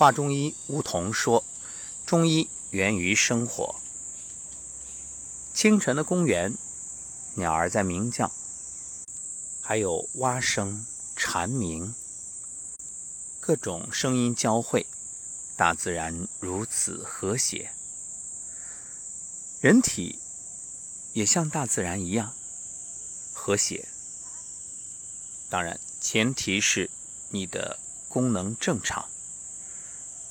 华中医吴桐说：“中医源于生活。清晨的公园，鸟儿在鸣叫，还有蛙声、蝉鸣，各种声音交汇，大自然如此和谐。人体也像大自然一样和谐。当然，前提是你的功能正常。”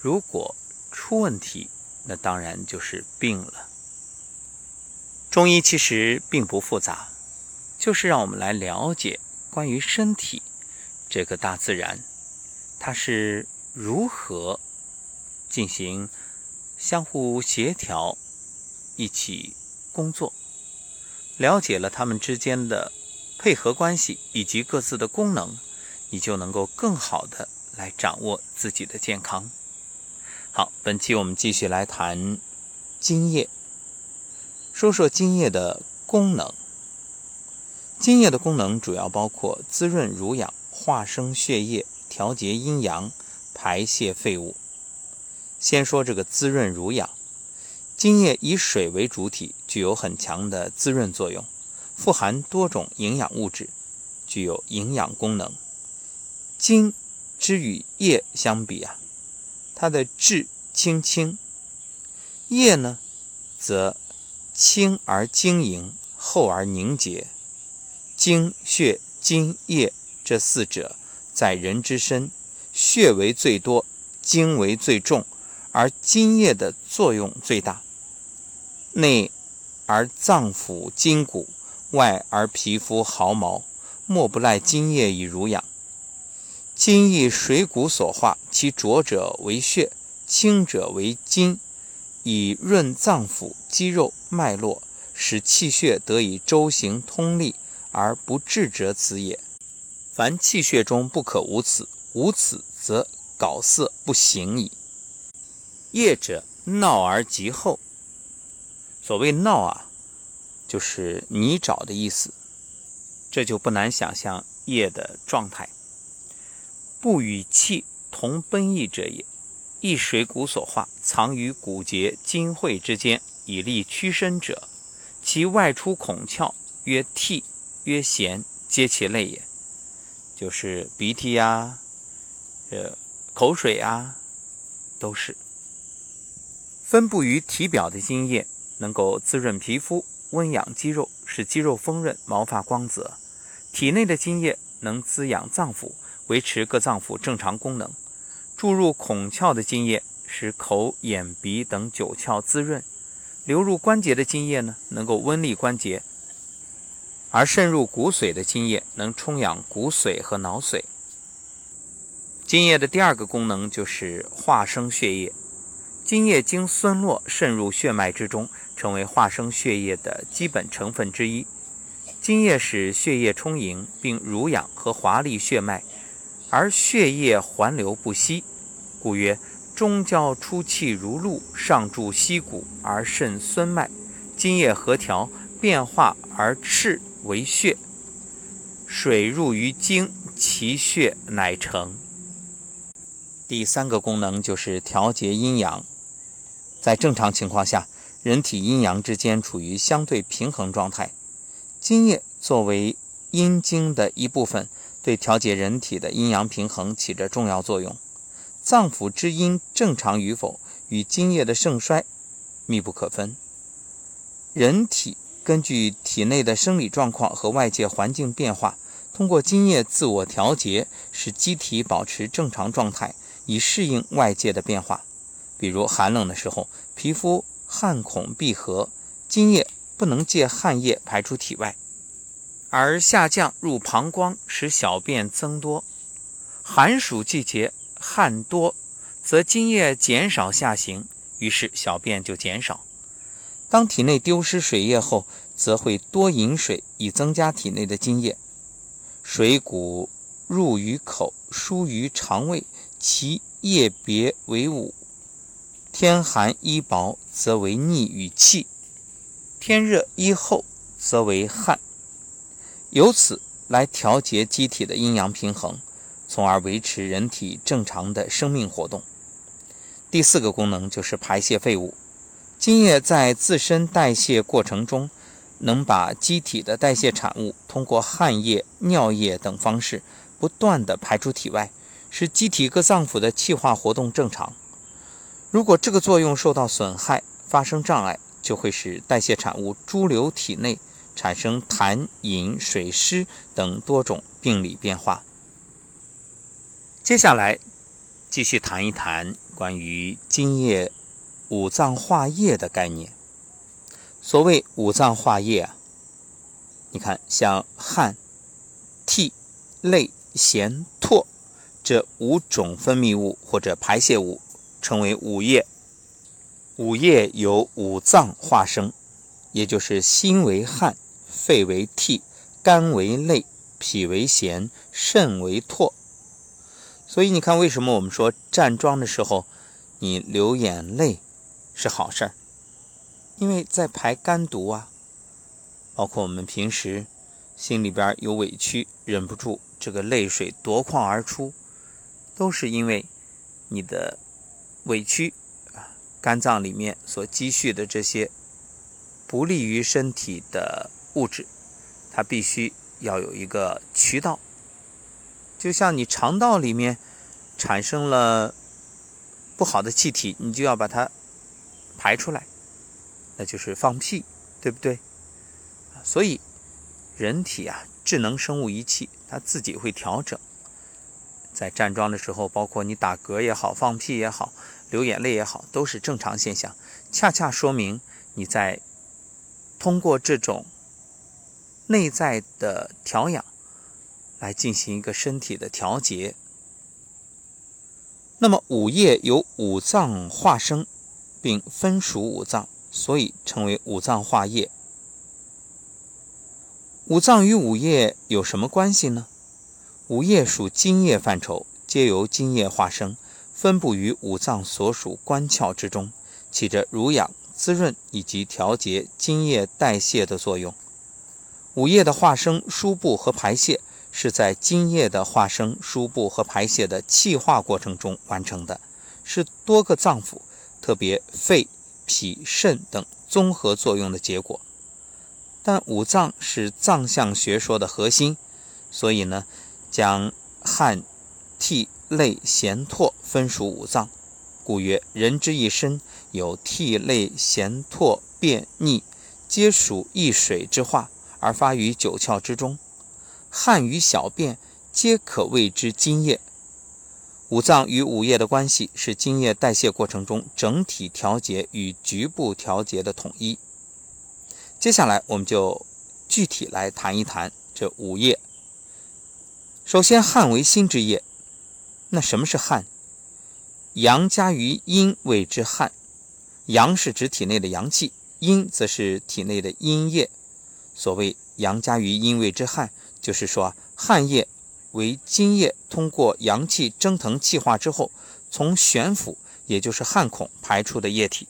如果出问题，那当然就是病了。中医其实并不复杂，就是让我们来了解关于身体这个大自然，它是如何进行相互协调、一起工作。了解了它们之间的配合关系以及各自的功能，你就能够更好的来掌握自己的健康。好，本期我们继续来谈津液，说说津液的功能。津液的功能主要包括滋润濡养、化生血液、调节阴阳、排泄废物。先说这个滋润濡养，津液以水为主体，具有很强的滋润作用，富含多种营养物质，具有营养功能。津之与液相比啊。它的质轻轻，液呢，则轻而晶莹，厚而凝结。精血津液这四者，在人之身，血为最多，精为最重，而津液的作用最大。内而脏腑筋骨，外而皮肤毫毛，莫不赖津液以濡养。津液水谷所化，其浊者为血，清者为筋，以润脏腑、肌肉、脉络，使气血得以周行通利，而不滞者此也。凡气血中不可无此，无此则槁色不行矣。液者，闹而极厚。所谓闹啊，就是泥沼的意思。这就不难想象液的状态。不与气同奔逸者也，亦水谷所化，藏于骨节筋会之间，以利屈伸者。其外出孔窍，曰涕，曰涎，皆其类也。就是鼻涕呀，呃，口水啊，都是。分布于体表的津液，能够滋润皮肤，温养肌肉，使肌肉丰润，毛发光泽。体内的津液能滋养脏腑。维持各脏腑正常功能，注入孔窍的津液使口、眼、鼻等九窍滋润；流入关节的津液呢，能够温利关节；而渗入骨髓的津液能充养骨髓和脑髓。津液的第二个功能就是化生血液，津液经孙络渗入血脉之中，成为化生血液的基本成分之一。津液使血液充盈，并濡养和华丽血脉。而血液环流不息，故曰：中焦出气如露，上注溪谷而渗孙脉，津液合调，变化而赤为血。水入于精，其血乃成。第三个功能就是调节阴阳。在正常情况下，人体阴阳之间处于相对平衡状态，津液作为阴经的一部分。对调节人体的阴阳平衡起着重要作用。脏腑之阴正常与否，与津液的盛衰密不可分。人体根据体内的生理状况和外界环境变化，通过津液自我调节，使机体保持正常状态，以适应外界的变化。比如寒冷的时候，皮肤汗孔闭合，津液不能借汗液排出体外。而下降入膀胱，使小便增多。寒暑季节汗多，则津液减少下行，于是小便就减少。当体内丢失水液后，则会多饮水，以增加体内的津液。水谷入于口，输于肠胃，其液别为五。天寒衣薄，则为逆与气；天热衣厚，则为汗。由此来调节机体的阴阳平衡，从而维持人体正常的生命活动。第四个功能就是排泄废物。津液在自身代谢过程中，能把机体的代谢产物通过汗液、尿液等方式不断地排出体外，使机体各脏腑的气化活动正常。如果这个作用受到损害，发生障碍，就会使代谢产物潴留体内，产生痰饮水湿等多种病理变化。接下来，继续谈一谈关于津液五脏化液的概念。所谓五脏化液啊，你看像汗、涕、泪、涎、唾这五种分泌物或者排泄物，称为五液。五液由五脏化生，也就是心为汗，肺为涕，肝为泪，脾为涎，肾为唾。所以你看，为什么我们说站桩的时候你流眼泪是好事儿？因为在排肝毒啊。包括我们平时心里边有委屈，忍不住这个泪水夺眶而出，都是因为你的委屈。肝脏里面所积蓄的这些不利于身体的物质，它必须要有一个渠道。就像你肠道里面产生了不好的气体，你就要把它排出来，那就是放屁，对不对？所以人体啊，智能生物仪器它自己会调整。在站桩的时候，包括你打嗝也好，放屁也好。流眼泪也好，都是正常现象，恰恰说明你在通过这种内在的调养来进行一个身体的调节。那么五液由五脏化生，并分属五脏，所以称为五脏化液。五脏与五液有什么关系呢？五液属津液范畴，皆由津液化生。分布于五脏所属官窍之中，起着濡养、滋润以及调节津液代谢的作用。五液的化生、输布和排泄，是在津液的化生、输布和排泄的气化过程中完成的，是多个脏腑，特别肺、脾、肾等综合作用的结果。但五脏是脏象学说的核心，所以呢，将汗、涕。泪涎唾分属五脏，故曰：人之一身有涕泪涎唾便溺，皆属一水之化，而发于九窍之中。汗与小便皆可谓之津液。五脏与五液的关系是津液代谢过程中整体调节与局部调节的统一。接下来，我们就具体来谈一谈这五液。首先，汗为心之液。那什么是汗？阳加于阴谓之汗。阳是指体内的阳气，阴则是体内的阴液。所谓阳加于阴谓之汗，就是说汗液为津液通过阳气蒸腾气化之后，从悬浮也就是汗孔排出的液体。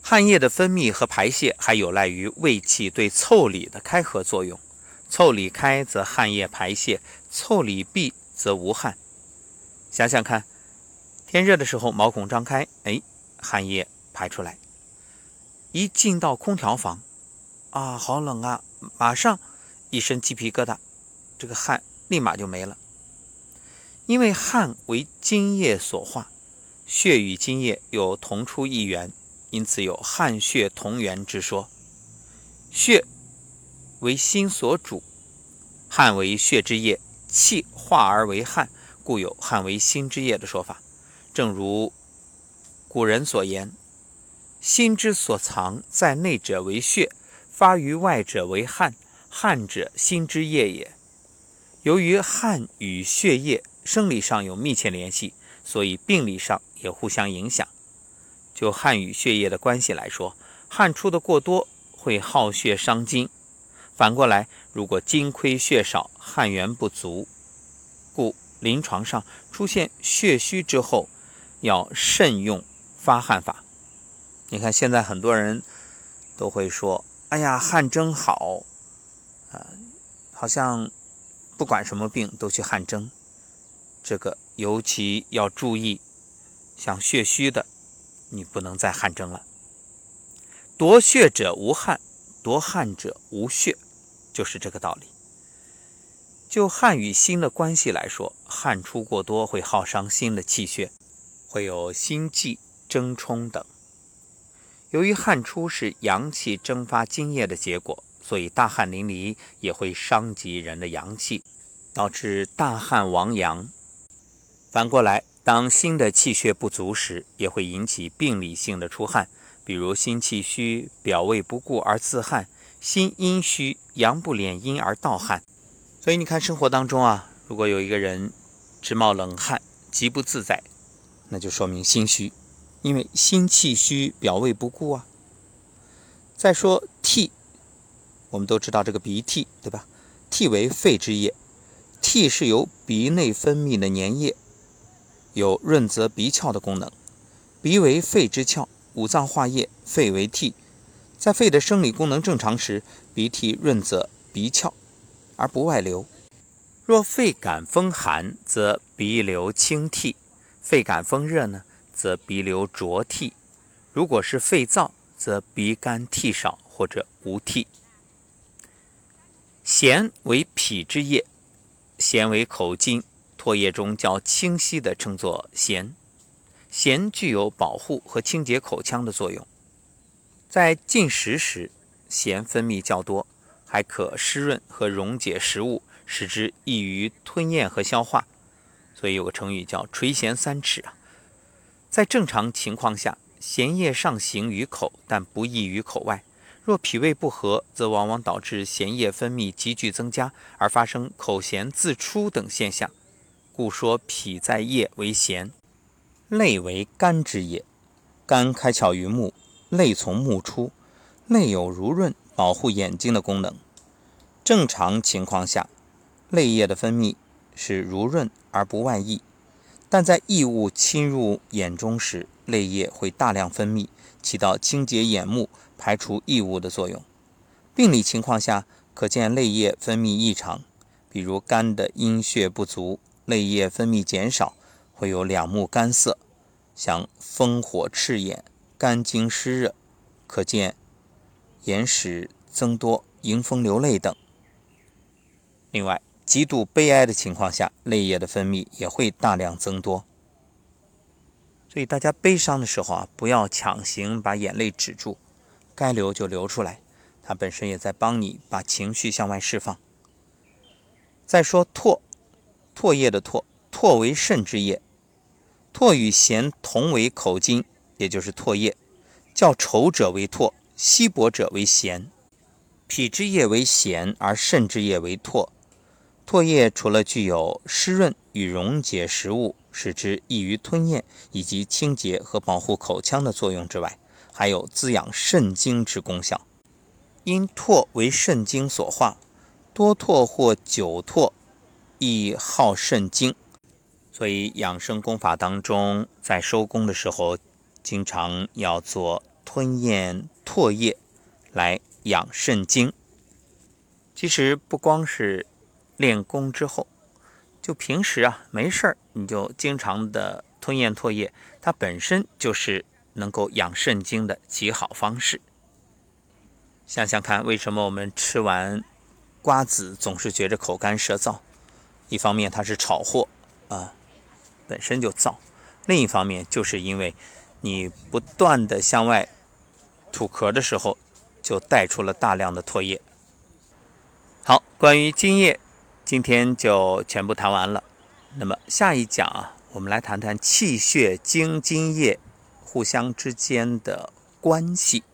汗液的分泌和排泄还有赖于胃气对腠理的开合作用。腠理开则汗液排泄，腠理闭则无汗。想想看，天热的时候毛孔张开，哎，汗液排出来。一进到空调房，啊，好冷啊，马上一身鸡皮疙瘩，这个汗立马就没了。因为汗为津液所化，血与津液有同出一源，因此有汗血同源之说。血为心所主，汗为血之液，气化而为汗。故有“汗为心之液”的说法，正如古人所言：“心之所藏，在内者为血，发于外者为汗。汗者，心之液也。”由于汗与血液生理上有密切联系，所以病理上也互相影响。就汗与血液的关系来说，汗出的过多会耗血伤筋；反过来，如果筋亏血少，汗源不足，故。临床上出现血虚之后，要慎用发汗法。你看现在很多人都会说：“哎呀，汗蒸好啊，好像不管什么病都去汗蒸。”这个尤其要注意，像血虚的，你不能再汗蒸了。夺血者无汗，夺汗者无血，就是这个道理。就汗与心的关系来说，汗出过多会耗伤心的气血，会有心悸、怔冲等。由于汗出是阳气蒸发津液的结果，所以大汗淋漓也会伤及人的阳气，导致大汗亡阳。反过来，当心的气血不足时，也会引起病理性的出汗，比如心气虚、表胃不顾而自汗；心阴虚、阳不敛阴而盗汗。所以你看，生活当中啊，如果有一个人直冒冷汗、极不自在，那就说明心虚，因为心气虚、表胃不顾啊。再说涕，我们都知道这个鼻涕，对吧？涕为肺之液，涕是由鼻内分泌的粘液，有润泽鼻窍的功能。鼻为肺之窍，五脏化液，肺为涕。在肺的生理功能正常时，鼻涕润泽鼻窍。而不外流。若肺感风寒，则鼻流清涕；肺感风热呢，则鼻流浊涕。如果是肺燥，则鼻干涕少或者无涕。涎为脾之液，涎为口津，唾液中较清晰的称作涎。涎具有保护和清洁口腔的作用。在进食时，涎分泌较多。还可湿润和溶解食物，使之易于吞咽和消化。所以有个成语叫“垂涎三尺”啊。在正常情况下，涎液上行于口，但不易于口外。若脾胃不和，则往往导致涎液分泌急剧增加，而发生口涎自出等现象。故说脾在液为涎，泪为肝之液。肝开窍于目，泪从目出，泪有濡润。保护眼睛的功能。正常情况下，泪液的分泌是濡润而不外溢，但在异物侵入眼中时，泪液会大量分泌，起到清洁眼目、排除异物的作用。病理情况下，可见泪液分泌异常，比如肝的阴血不足，泪液分泌减少，会有两目干涩，像风火赤眼、肝经湿热，可见。眼屎增多、迎风流泪等。另外，极度悲哀的情况下，泪液的分泌也会大量增多。所以，大家悲伤的时候啊，不要强行把眼泪止住，该流就流出来，它本身也在帮你把情绪向外释放。再说唾，唾液的唾，唾为肾之液，唾与涎同为口津，也就是唾液，较稠者为唾。稀薄者为涎，脾之液为涎，而肾之液为唾。唾液除了具有湿润与溶解食物，使之易于吞咽，以及清洁和保护口腔的作用之外，还有滋养肾精之功效。因唾为肾精所化，多唾或久唾，易耗肾精。所以养生功法当中，在收功的时候，经常要做。吞咽唾液来养肾精。其实不光是练功之后，就平时啊没事儿，你就经常的吞咽唾液，它本身就是能够养肾精的极好方式。想想看，为什么我们吃完瓜子总是觉着口干舌燥？一方面它是炒货啊，本身就燥；另一方面就是因为你不断的向外。吐壳的时候，就带出了大量的唾液。好，关于津液，今天就全部谈完了。那么下一讲啊，我们来谈谈气血精津液互相之间的关系。